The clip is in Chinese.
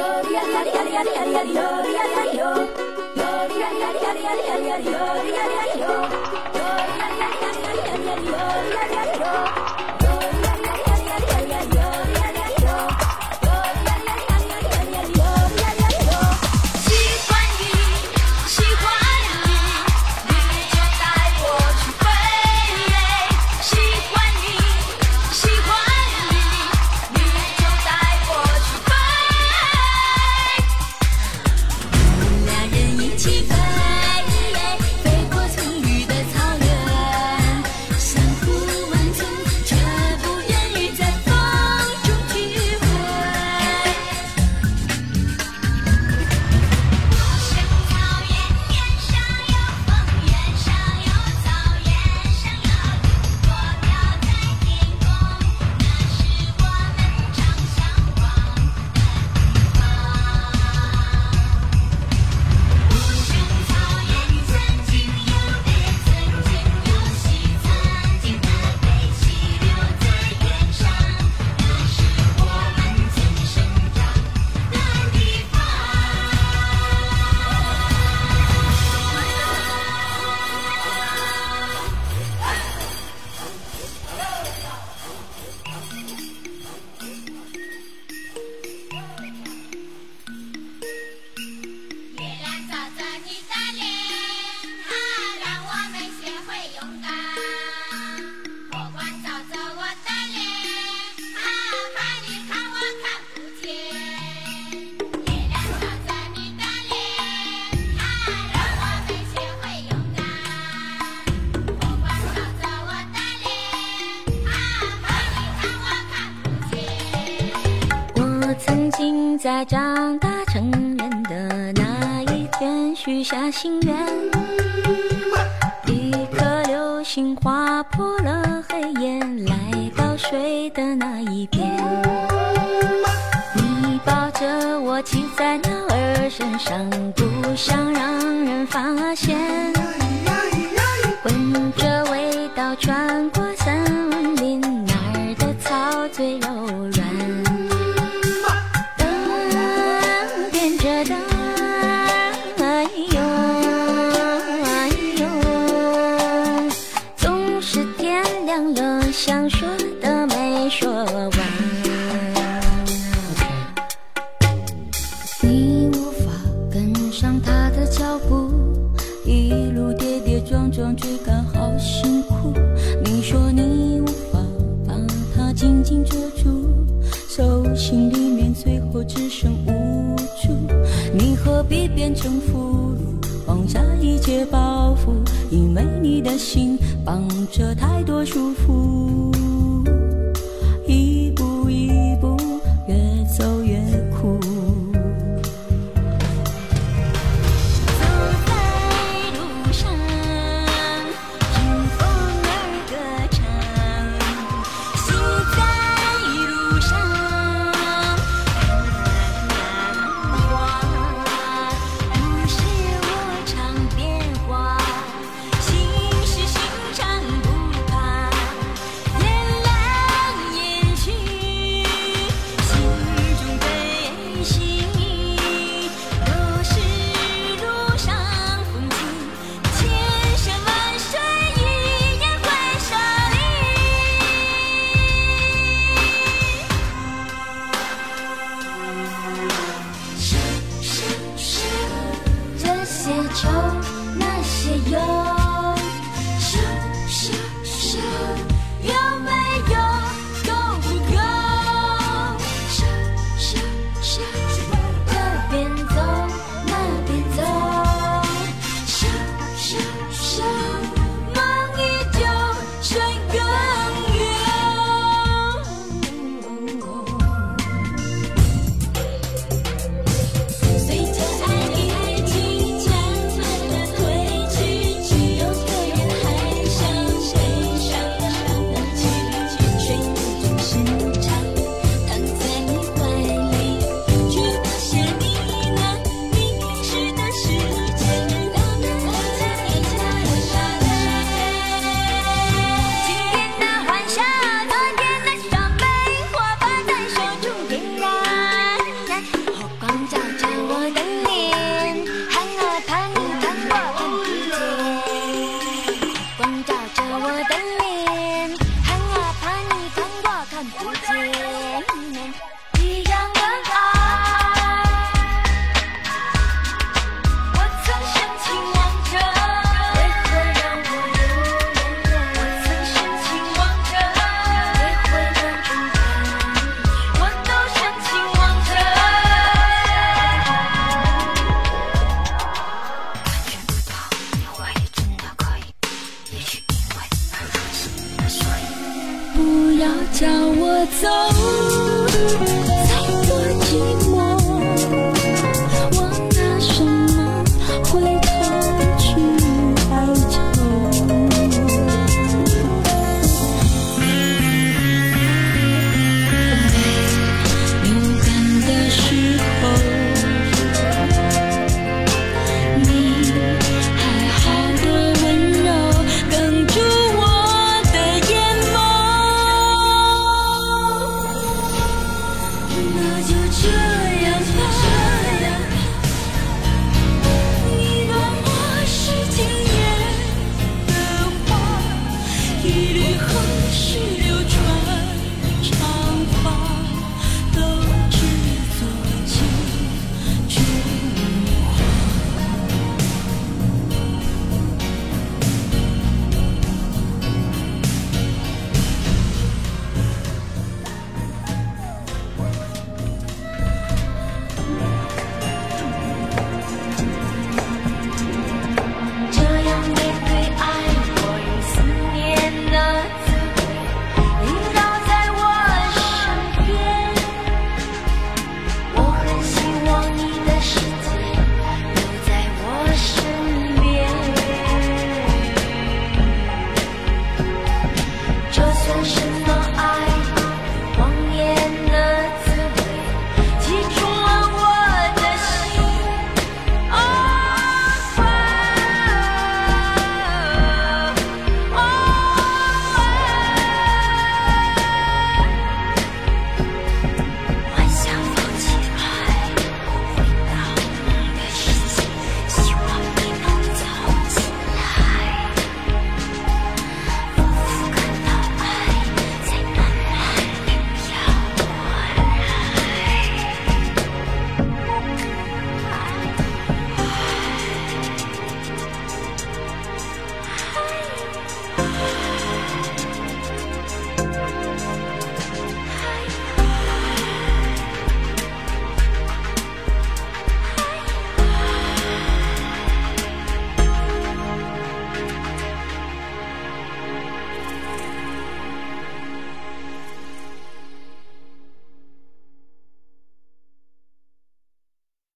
Yeah. 在长大成人的那一天，许下心愿。一颗流星划破了黑夜，来到水的那一边。你抱着我骑在鸟儿身上，不想让人发现。变成俘虏，放下一切包袱？因为你的心绑着太多束缚，María. 要叫我走，再多寂寞。